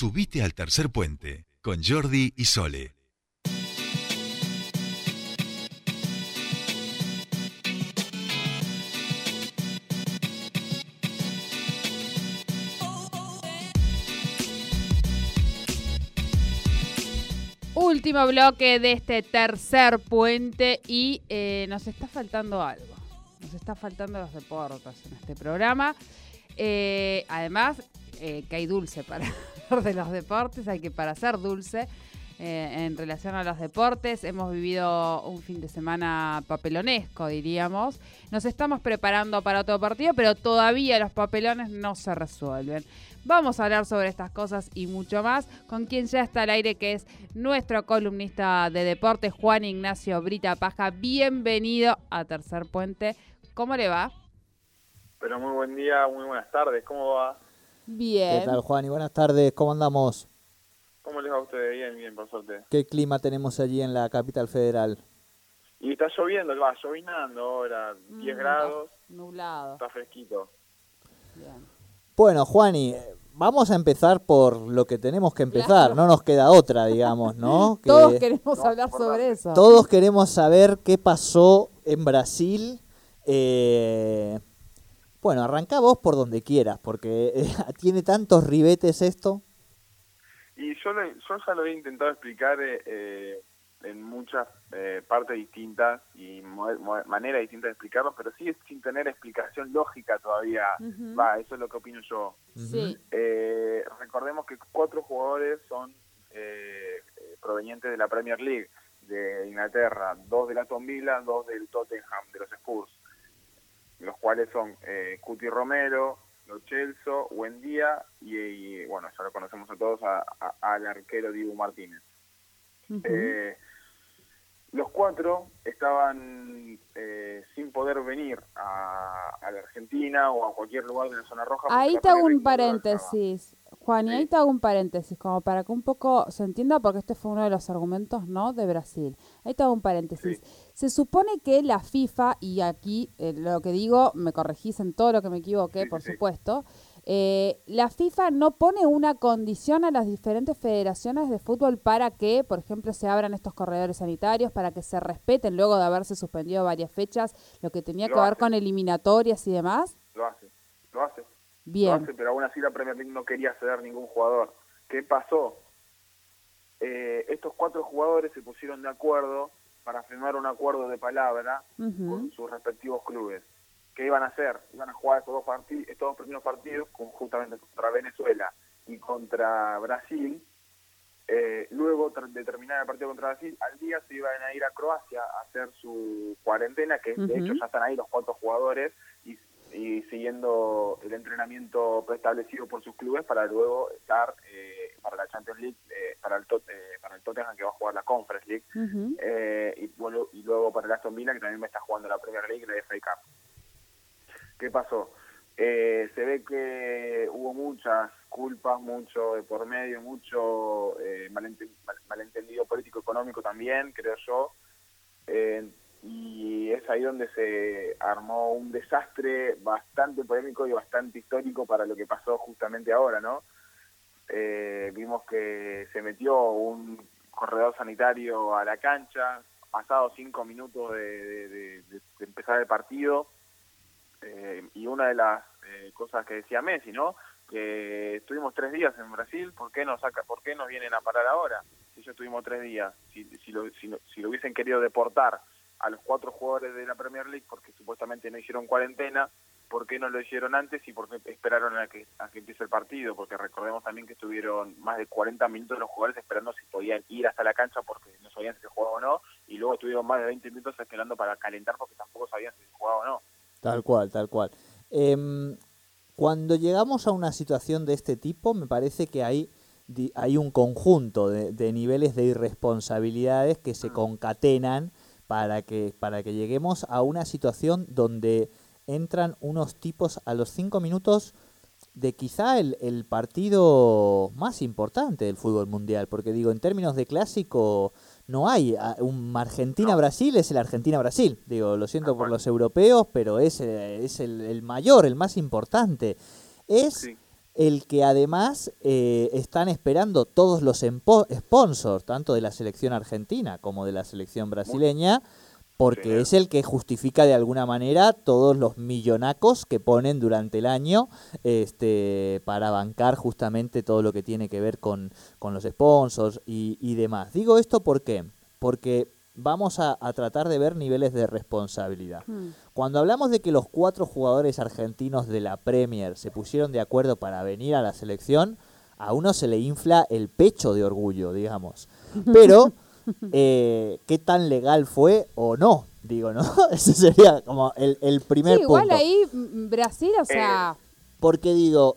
Subite al tercer puente con Jordi y Sole. Último bloque de este tercer puente y eh, nos está faltando algo. Nos está faltando los deportes en este programa. Eh, además, eh, que hay dulce para de los deportes, hay que para ser dulce. en relación a los deportes, hemos vivido un fin de semana papelonesco, diríamos. Nos estamos preparando para otro partido, pero todavía los papelones no se resuelven. Vamos a hablar sobre estas cosas y mucho más con quien ya está al aire, que es nuestro columnista de deportes, Juan Ignacio Brita Paja. Bienvenido a Tercer Puente. ¿Cómo le va? Pero muy buen día, muy buenas tardes. ¿Cómo va? Bien. ¿Qué tal, Juan? Y buenas tardes. ¿Cómo andamos? ¿Cómo les va a ustedes? Bien, bien, por suerte. ¿Qué clima tenemos allí en la capital federal? Y está lloviendo, va llovinando ahora, 10 Mm, grados, Nublado. está fresquito. Bien. Bueno, Juan, y eh, vamos a empezar por lo que tenemos que empezar. Claro. No nos queda otra, digamos, ¿no? Que Todos queremos No, hablar sobre eso. todos queremos saber qué pasó en Brasil. Eh, bueno, arranca vos por donde quieras, porque eh, tiene tantos ribetes esto. Y yo, le- yo ya lo he intentado explicar eh, eh, en muchas eh, partes distintas y maneras distintas de explicarlo, pero sigue sin tener explicación lógica todavía. Va, eso es lo que opino yo. Sí. Eh, recordemos que cuatro jugadores son provenientes de la Premier League de Inglaterra, dos del Aston Villa, dos del Tottenham, de los Spurs, los cuales son eh, Cuti Romero, Lo Celso, Buendía y, y, bueno, ya lo conocemos a todos, a- a- al arquero Diego Martínez. Eh, los cuatro estaban eh, sin poder venir a, a la Argentina o a cualquier lugar de la zona roja. Ahí te hago un paréntesis, Juan, y Sí. ahí te hago un paréntesis, como para que un poco se entienda, porque este fue uno de los argumentos, ¿no?, de Brasil. Ahí te hago un paréntesis. Se supone que la FIFA, y aquí eh, lo que digo, me corregís en todo lo que me sí, por supuesto, eh, la FIFA no pone una condición a las diferentes federaciones de fútbol para que, por ejemplo, se abran estos corredores sanitarios, para que se respeten luego de haberse suspendido varias fechas, lo que tenía Lo que ver con eliminatorias y demás. Lo hace, lo hace. Lo Bien. hace, pero aún así la Premier League no quería ceder ningún jugador. ¿Qué pasó? Eh, estos cuatro jugadores se pusieron de acuerdo para firmar un acuerdo de palabra con sus respectivos clubes. ¿Qué iban a hacer? Iban a jugar estos dos, parti- estos dos primeros partidos con- justamente contra Venezuela y contra Brasil. Eh, luego de terminar el partido contra Brasil, al día se iban a ir a Croacia a hacer su cuarentena, que de hecho ya están ahí los cuatro jugadores y, y siguiendo el entrenamiento preestablecido por sus clubes para luego estar eh, para la Champions League, eh, para, el Tot- eh, para el Tottenham que va a jugar la Conference League eh, y, bueno, y luego para el Aston Villa que también me está jugando la Premier League y la FA Cup. ¿Qué pasó? Eh, se ve que hubo muchas culpas, mucho de por medio, mucho eh, malente- mal- malentendido político-económico también, creo yo. Y es ahí donde se armó un desastre bastante polémico y bastante histórico para lo que pasó justamente ahora, ¿no? Eh, vimos que se metió un corredor sanitario a la cancha, pasados cinco minutos de, empezar el partido, eh, y una de las eh, cosas que decía Messi, ¿no? Que estuvimos tres días en Brasil, ¿por qué nos saca, por qué nos vienen a parar ahora? Si ya estuvimos tres días, si, si, lo, si, si lo hubiesen querido deportar a los cuatro jugadores de la Premier League porque supuestamente no hicieron cuarentena, ¿por qué no lo hicieron antes y por qué esperaron a que, a que empiece el partido? Porque recordemos también que estuvieron más de 40 minutos los jugadores esperando si podían ir hasta la cancha porque no sabían si se jugaba o no, y luego estuvieron más de 20 minutos esperando para calentar porque tampoco sabían si se jugaba o no. Tal cual, tal cual. Em, cuando llegamos a una situación de este tipo, me parece que hay, hay un conjunto de, de niveles de irresponsabilidades que se concatenan para que, para que lleguemos a una situación donde entran unos tipos a los cinco minutos de quizá el, el partido más importante del fútbol mundial, porque digo, en términos de clásico no hay un Argentina-Brasil, es el Argentina-Brasil, digo, lo siento por los europeos, pero es, eh, es el, el mayor, el más importante. Es Sí. el que además eh, están esperando todos los sponsors, tanto de la selección argentina como de la selección brasileña, porque Sí. es el que justifica de alguna manera todos los millonacos que ponen durante el año este, para bancar justamente todo lo que tiene que ver con, con los sponsors y, y demás. Digo esto ¿por qué? porque vamos a, a tratar de ver niveles de responsabilidad. Hmm. Cuando hablamos de que los cuatro jugadores argentinos de la Premier se pusieron de acuerdo para venir a la selección, a uno se le infla el pecho de orgullo, digamos. Pero, eh, ¿qué tan legal fue o no? Digo, ¿no? Ese sería como el, el primer Sí, igual punto. ahí mm, Brasil, o sea, Porque digo,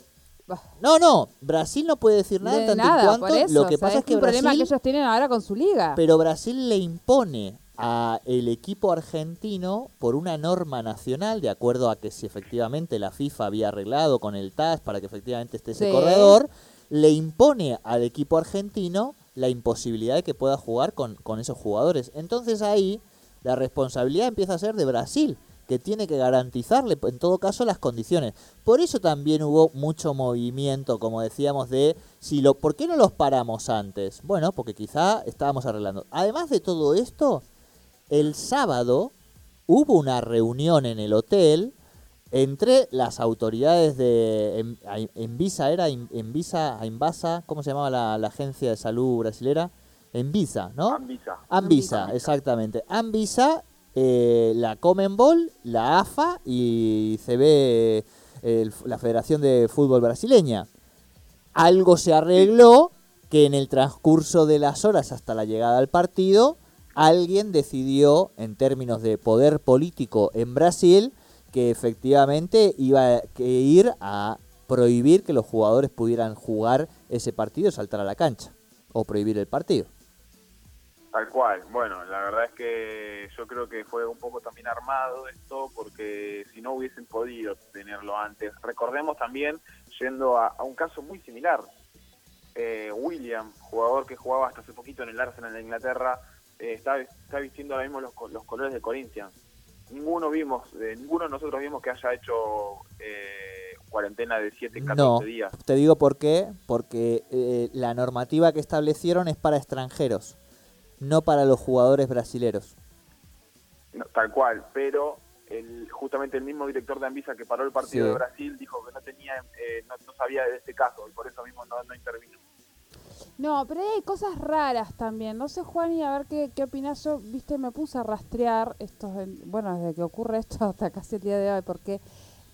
no, no, Brasil no puede decir nada de tanto nada, en cuanto. por eso. lo que o sea, pasa es que un problema que Brasil ellos tienen ahora con su liga. pero Brasil le impone a el equipo argentino por una norma nacional, de acuerdo a que si efectivamente la FIFA había arreglado con el TAS para que efectivamente esté ese Sí. corredor, le impone al equipo argentino la imposibilidad de que pueda jugar con, con esos jugadores. Entonces ahí la responsabilidad empieza a ser de Brasil, que tiene que garantizarle en todo caso las condiciones. Por eso también hubo mucho movimiento, como decíamos, de si lo, ¿por qué no los paramos antes? Bueno, porque quizá estábamos arreglando. Además de todo esto, el sábado hubo una reunión en el hotel entre las autoridades de Envisa era En- Envisa, Envasa, ¿cómo se llamaba la, la agencia de salud brasilera? Envisa, ¿no? Anvisa. Anvisa, Anvisa. exactamente. Anvisa, eh, la Comenbol, la AFA y CB, el- la Federación de Fútbol Brasileña. Algo se arregló que en el transcurso de las horas hasta la llegada al partido, alguien decidió, en términos de poder político en Brasil, que efectivamente iba a ir a prohibir que los jugadores pudieran jugar ese partido saltar a la cancha. O prohibir el partido. Tal cual. Bueno, la verdad es que yo creo que fue un poco también armado esto, porque si no hubiesen podido tenerlo antes. Recordemos también, yendo a, un caso muy similar, eh, William, jugador que jugaba hasta hace poquito en el Arsenal de Inglaterra, eh, está, está vistiendo ahora mismo los, los colores de Corinthians. Ninguno vimos, eh, ninguno de nosotros vimos que haya hecho eh, cuarentena de 7, 14 No, días. te digo por qué, porque eh, la normativa que establecieron es para extranjeros, no para los jugadores brasileros. No, tal cual, pero el, justamente el mismo director de Anvisa que paró el partido Sí. de Brasil dijo que no tenía, eh, no, no sabía de este caso y por eso mismo no, no intervino. No, pero hay cosas raras también. No sé, Juan, y a ver qué, qué opinas. Yo, viste, me puse a rastrear estos, bueno, desde que ocurre esto hasta casi el día de hoy, porque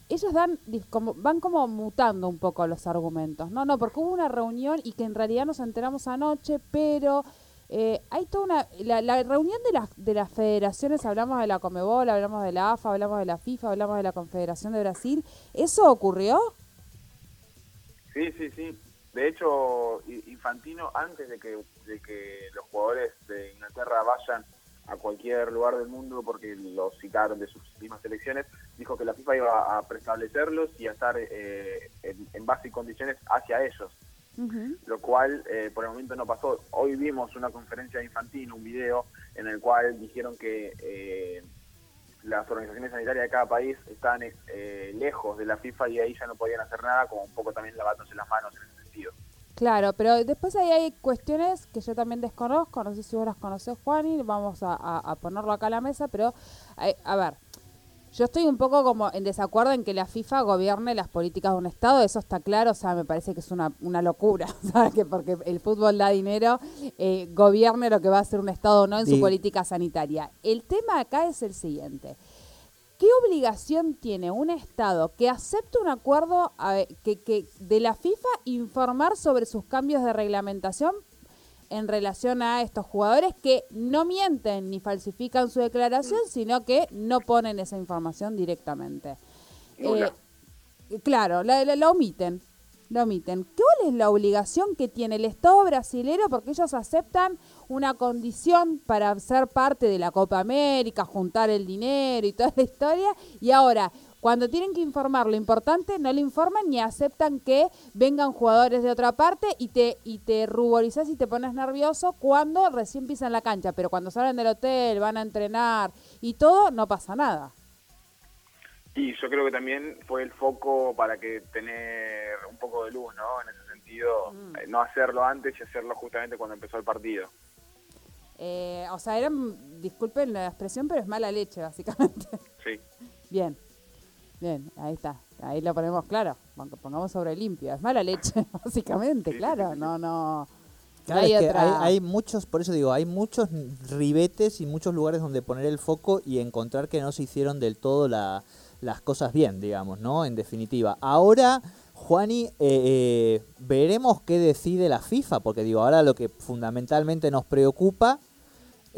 ellos dan, como, van como mutando un poco los argumentos. No, no, porque hubo una reunión y que en realidad nos enteramos anoche, pero eh, hay toda una, la, la reunión de las, de las federaciones, hablamos de la Comebol, hablamos de la AFA, hablamos de la FIFA, hablamos de la Confederación de Brasil. ¿Eso ocurrió? Sí, sí, sí. De hecho, Infantino, antes de que, de que los jugadores de Inglaterra vayan a cualquier lugar del mundo, porque los citaron de sus mismas selecciones, dijo que la FIFA iba a preestablecerlos y a estar eh, en, en base y condiciones hacia ellos. Lo cual eh, por el momento no pasó. Hoy vimos una conferencia de Infantino, un video en el cual dijeron que eh, las organizaciones sanitarias de cada país están lejos de la FIFA y ahí ya no podían hacer nada, como un poco también lavándose las manos en ese sentido. Claro, pero después ahí hay cuestiones que yo también desconozco, no sé si vos las conocés, Juan, y vamos a, a- a ponerlo acá a la mesa, pero hay- a ver, yo estoy un poco como en desacuerdo en que la FIFA gobierne las políticas de un Estado, eso está claro, o sea, me parece que es una, una locura, ¿sabes? Que porque el fútbol da dinero, eh, gobierne lo que va a hacer un Estado o no en su política sanitaria. El tema acá es el siguiente. ¿Qué obligación tiene un Estado que acepte un acuerdo a- que, que de la FIFA informar sobre sus cambios de reglamentación en relación a estos jugadores que no mienten ni falsifican su declaración, sino que no ponen esa información directamente? Eh, claro, la, la- la omiten. La omiten. ¿Cuál es la obligación que tiene el Estado brasilero? Porque ellos aceptan una condición para ser parte de la Copa América, juntar el dinero y toda la historia, y ahora, cuando tienen que informar lo importante, no lo informan ni aceptan que vengan jugadores de otra parte y te, y te ruborizas y te pones nervioso cuando recién pisan la cancha, pero cuando salen del hotel, van a entrenar y todo, no pasa nada. Y yo creo que también fue el foco para que tener un poco de luz, ¿no? En ese sentido, Mm. eh, no hacerlo antes y hacerlo justamente cuando empezó el partido. Eh, o sea, eran, disculpen la expresión, pero es mala leche, básicamente. Sí, Bien, bien, ahí está. Ahí lo ponemos claro. Pon- Pongamos sobre limpio. Es mala leche, básicamente, Sí, claro. sí, sí. No, no. Claro, hay es que otra- hay, hay muchos, por eso digo, hay muchos ribetes y muchos lugares donde poner el foco y encontrar que no se hicieron del todo la- las cosas bien, digamos, ¿no? En definitiva. Ahora, Juani, eh, eh, veremos qué decide la FIFA, porque digo, ahora lo que fundamentalmente nos preocupa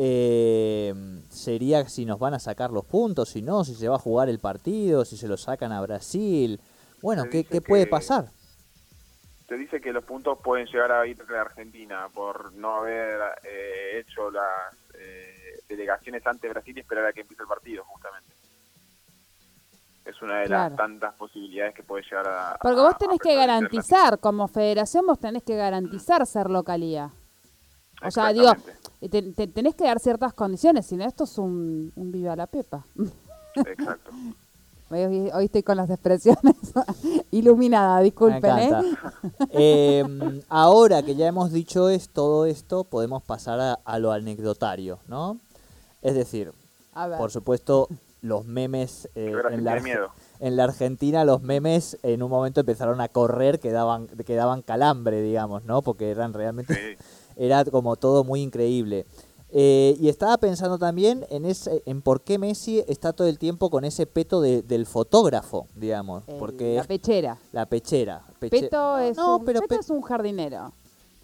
eh, sería si nos van a sacar los puntos, si no, si se va a jugar el partido, si se lo sacan a Brasil. Bueno, ¿qué, puede que- pasar? se dice que los puntos pueden llegar a ir a Argentina por no haber eh, hecho las eh, delegaciones ante Brasil y esperar a que empiece el partido, justamente. Es una de Claro. las tantas posibilidades que puede llegar a... Porque a- vos tenés que garantizar, como federación, vos tenés que garantizar ser localía. O sea, digo. Te- te- tenés que dar ciertas condiciones, si no, esto es un, un viva la pepa. Exacto. Hoy, hoy estoy con las expresiones iluminada, disculpen, Me ¿eh? encanta. Eh, ahora que ya hemos dicho es, todo esto, podemos pasar a, a lo anecdotario, ¿no? Es decir, A ver. por supuesto, los memes eh, la, en la Argentina, los memes en un momento empezaron a correr que daban, que daban calambre, digamos, ¿no? Porque eran realmente, Sí. Era como todo muy increíble. Eh, y estaba pensando también en ese, en por qué Messi está todo el tiempo con ese peto de- del fotógrafo, digamos, El- porque la pechera. la pechera. peche- Peto, es, no, un, pero Peto pe- es un jardinero.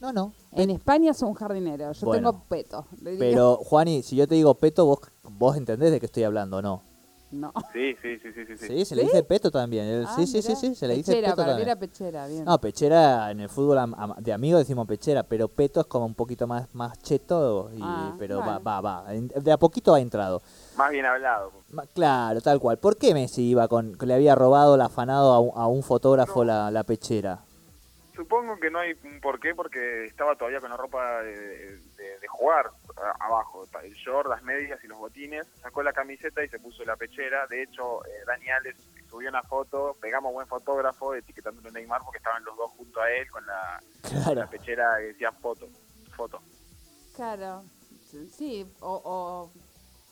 no, no. En España es un jardinero. Yo Bueno, tengo peto. Pero Juani, si yo te digo peto, vos vos entendés de qué estoy hablando, ¿no? No. Sí, sí, sí, sí, sí. sí. Se le ¿Sí? dice peto también. el- Ah, sí, sí, sí, sí, se le dice Pechera, peto para mí también. era pechera, bien. No, pechera en el fútbol am- am- de amigos decimos pechera, pero peto es como un poquito más más cheto, y, Ah, pero bueno. va, va, va. De a poquito ha entrado. Más bien hablado. Claro, tal cual. ¿Por qué Messi iba con, que le había robado el afanado a un, a un fotógrafo No. la, la pechera? Supongo que no hay un porqué porque estaba todavía con la ropa de, de- de jugar abajo, el short, las medias y los botines, sacó la camiseta y se puso la pechera. De hecho, eh, Dani Alves subió una foto, pegamos buen fotógrafo, etiquetándolo a Neymar porque estaban los dos junto a él con la, Claro. la pechera que decía foto. foto. Claro. Sí, o, o-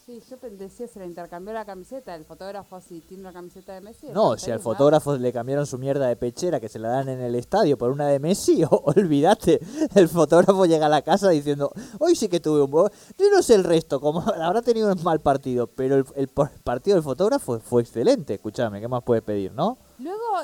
Sí, yo decía, se le intercambió la camiseta. El fotógrafo, si tiene una camiseta de Messi. No, si al fotógrafo le cambiaron su mierda de pechera que se la dan en el estadio por una de Messi, olvídate. El fotógrafo llega a la casa diciendo, hoy sí que tuve un buen... Yo no sé el resto, como habrá tenido un mal partido, pero el, el partido del fotógrafo fue excelente. Escúchame, ¿qué más puedes pedir, no?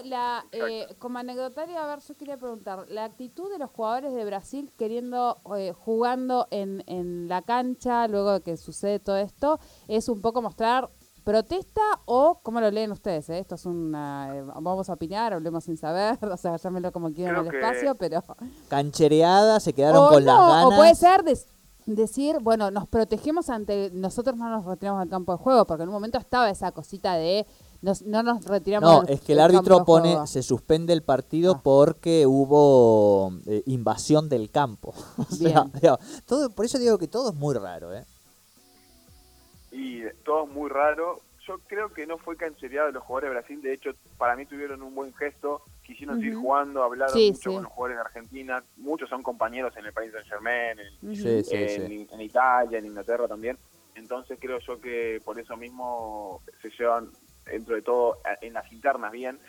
La, eh, como anecdotario, a ver, yo quería preguntar, la actitud de los jugadores de Brasil queriendo, eh, jugando en, en la cancha, luego de que sucede todo esto, es un poco mostrar protesta o, ¿cómo lo leen ustedes? eh? Esto es una, eh, vamos a opinar, hablemos sin saber, o sea, llámenlo como quieran Creo el espacio, pero... Canchereada, se quedaron o con las no, ganas. o puede ser decir, bueno, nos protegemos ante, nosotros no nos retiramos del campo de juego, porque en un momento estaba esa cosita de, nos- no nos retiramos No, del- es que el árbitro pone, juego. se suspende el partido Ah. porque hubo eh, invasión del campo. O sea, Bien. digo, todo, por eso digo que todo es muy raro, ¿eh? y todo muy raro. Yo creo que no fue canchereado de los jugadores de Brasil, de hecho para mí tuvieron un buen gesto, quisieron seguir jugando, hablaron Sí, mucho sí. con los jugadores de Argentina, muchos son compañeros en el país Saint Germain, en, sí, en, sí. en Italia, en Inglaterra también, entonces creo yo que por eso mismo se llevan dentro de todo en las internas bien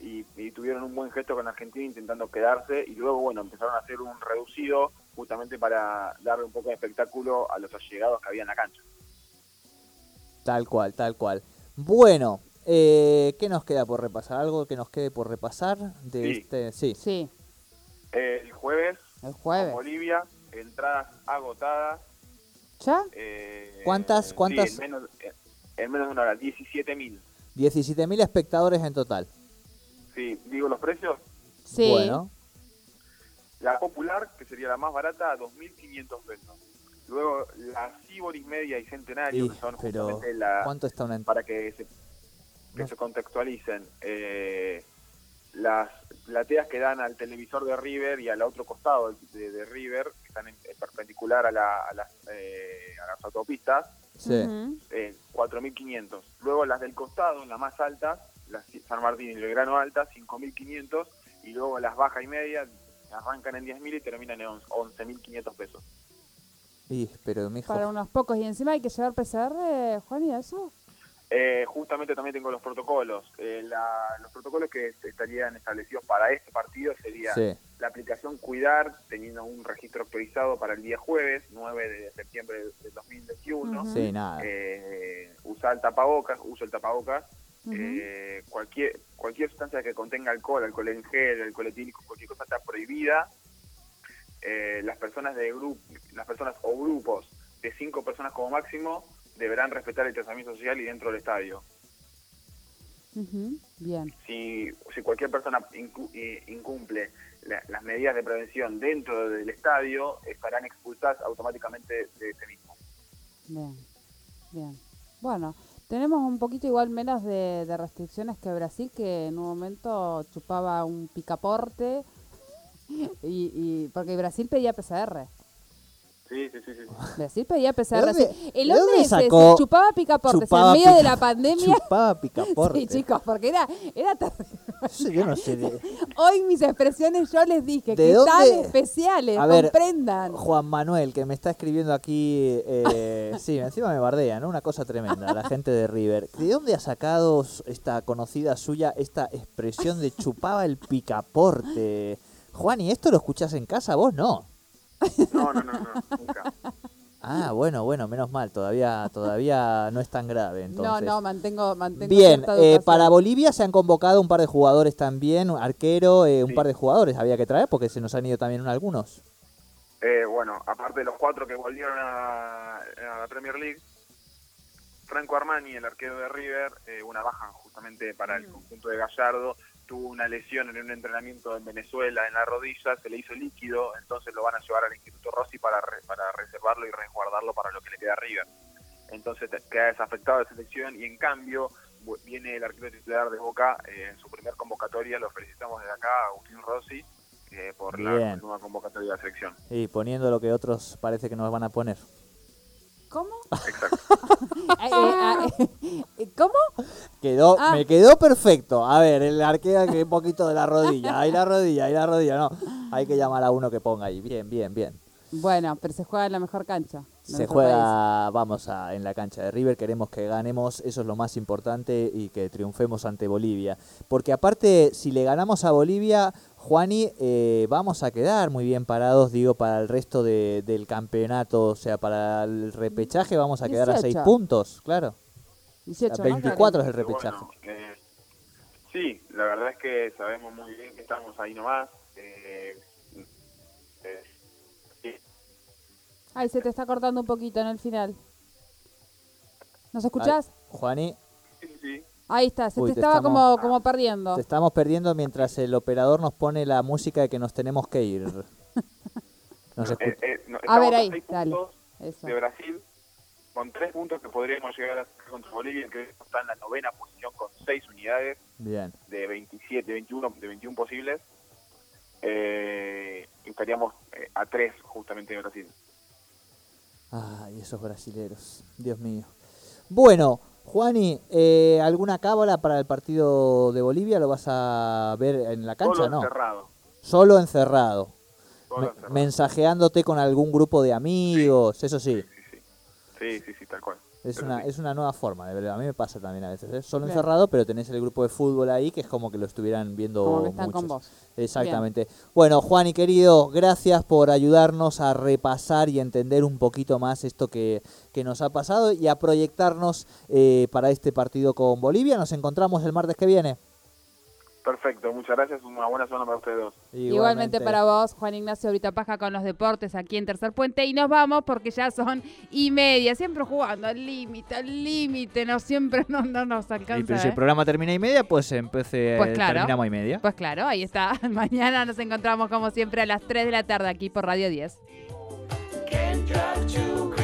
y, y tuvieron un buen gesto con Argentina intentando quedarse y luego bueno empezaron a hacer un reducido justamente para darle un poco de espectáculo a los allegados que había en la cancha. Tal cual, tal cual. Bueno, eh, ¿qué nos queda por repasar? ¿Algo que nos quede por repasar de Sí. este? Sí. Sí, El jueves el jueves. Bolivia, entradas agotadas. ¿Ya? eh, ¿Cuántas- sí, cuántas? en, menos, eh, en menos de una hora, 17.000. 17.000 espectadores en total. Sí, digo los precios. Sí. Bueno, La popular, que sería la más barata, a 2.500 pesos. Luego la Ciboris Media y Centenario, que son pero justamente la, ¿cuánto está una para que se, que No. se contextualicen. eh, las plateas que dan al televisor de River y al otro costado de, de River, que están en, en perpendicular a, la- a las, eh, a las autopistas, Sí. Eh, 4.500. Luego las del costado, las más altas, las San Martín y Belgrano altas, 5.500. Y luego las bajas y medias arrancan en 10.000 y terminan en 11 11.500 pesos. Y, pero, mijo, Para unos pocos. Y encima hay que llevar PCR, Juan, ¿y eso? Eh, justamente también tengo los protocolos. Eh, la- los protocolos que estarían establecidos para este partido sería sí. la aplicación Cuidar, teniendo un registro actualizado para el día jueves, 9 de septiembre de 2021. Ujú. Sí, nada. Eh, usar el tapabocas, uso el tapabocas. Eh, cualquier cualquier sustancia que contenga alcohol, alcohol en gel, alcohol etílico, cualquier cosa está prohibida. Eh, las personas de grupo, las personas o grupos de cinco personas como máximo deberán respetar el tratamiento social y dentro del estadio. Bien. Si, si cualquier persona incu- eh, incumple la- las medidas de prevención dentro del estadio, estarán expulsadas automáticamente de ese mismo. Bien, bien. Bueno, tenemos un poquito igual menos de, de restricciones que Brasil, que en un momento chupaba un picaporte, y, y porque Brasil pedía PCR. Sí, sí, sí, sí. Brasil pedía PCR. dónde- sí. El de hombre se sacó- chupaba picaportes chupaba en medio de la pandemia. Chupaba picaporte. Sí, chicos, porque era, era terrible. Eso yo no sé. de- Hoy mis expresiones yo les dije ¿De que dónde? tan especiales, A ver, comprendan. Juan Manuel, que me está escribiendo aquí, eh, sí, encima me bardea, ¿no? Una cosa tremenda, la gente de River. ¿De dónde ha sacado esta conocida suya esta expresión de chupaba el picaporte? Juan, ¿y esto lo escuchás en casa? ¿Vos no? No, no, no, no, nunca. Ah, bueno, bueno, menos mal, todavía, todavía no es tan grave entonces. No, no, mantengo, mantengo Bien, eh, para Bolivia se han convocado un par de jugadores también, un arquero, eh, un Sí. par de jugadores había que traer porque se nos han ido también algunos. Eh, bueno, aparte de los cuatro que volvieron a, a la Premier League, Franco Armani, el arquero de River, eh, una baja justamente para el conjunto de Gallardo, tuvo una lesión en un entrenamiento en Venezuela en la rodilla, se le hizo líquido, entonces lo van a llevar al Instituto Rossi para, re- para reservarlo y resguardarlo para lo que le queda a River. Entonces queda desafectado de selección y en cambio viene el arquero titular de Boca eh, en su primer convocatoria, lo felicitamos desde acá, Agustín Rossi, eh, por la nueva convocatoria de la selección. Y poniendo lo que otros parece que nos van a poner. ¿Cómo? Exacto. Eh, eh, eh, ¿Cómo? Quedó, Ah. me quedó perfecto. A ver, el arquero que un poquito de la rodilla, ahí la rodilla, ahí la rodilla, no. Hay que llamar a uno que ponga ahí. Bien, bien, bien. Bueno, pero se juega en la mejor cancha. Se juega, vamos a, en la cancha de River, queremos que ganemos, eso es lo más importante y que triunfemos ante Bolivia. Porque aparte, si le ganamos a Bolivia, Juani, eh, vamos a quedar muy bien parados, digo, para el resto de- del campeonato, o sea, para el repechaje vamos a quedar a seis 18. puntos, claro. país. 18, ¿no, 24 es el repechaje. bueno, eh, sí, la verdad es que sabemos muy bien que estamos ahí nomás. Eh, eh, sí, Ay, se te está cortando un poquito en el final. ¿Nos escuchás? Ay, Juani, sí, sí. Ahí está, se Uy, te, te estaba estamos- como, como perdiendo. te estamos perdiendo mientras el operador nos pone la música de que nos tenemos que ir. Nos Eh, eh, no, A estamos ver, ahí, seis dale. puntos Eso. de Brasil, con tres puntos que podríamos llegar a hacer contra Bolivia, que está en la novena posición con seis unidades Bien. de 27, 21, de 21 posibles. Eh, y estaríamos eh, a tres justamente de Brasil. Ay, esos brasileros, Dios mío. Bueno, Juani, eh, ¿alguna cábala para el partido de Bolivia? ¿Lo vas a ver en la cancha? Solo No, encerrado. solo encerrado. Solo Me- encerrado. mensajeándote con algún grupo de amigos, eso sí. Sí, sí. Sí, sí, sí, tal cual. Es una, es una nueva forma, de verdad. A mí me pasa también a veces. ¿eh? Solo Bien. encerrado, pero tenés el grupo de fútbol ahí que es como que lo estuvieran viendo Como que están con vos. Exactamente. Bueno, Juan y querido, gracias por ayudarnos a repasar y entender un poquito más esto que, que nos ha pasado y a proyectarnos eh, para este partido con Bolivia. Nos encontramos el martes que viene. Perfecto, muchas gracias. Una buena semana para ustedes dos. Igualmente. para vos, Juan Ignacio, ahorita paja con los deportes aquí en Tercer Puente. Y nos vamos porque ya son y media, siempre jugando al límite, al límite, no siempre no, no nos alcanza. ¿eh? programa termina y media, pues empecé, Pues claro. terminamos y media. Pues claro, ahí está. Mañana nos encontramos como siempre a las 3 de la tarde aquí por Radio 10. Can't drive to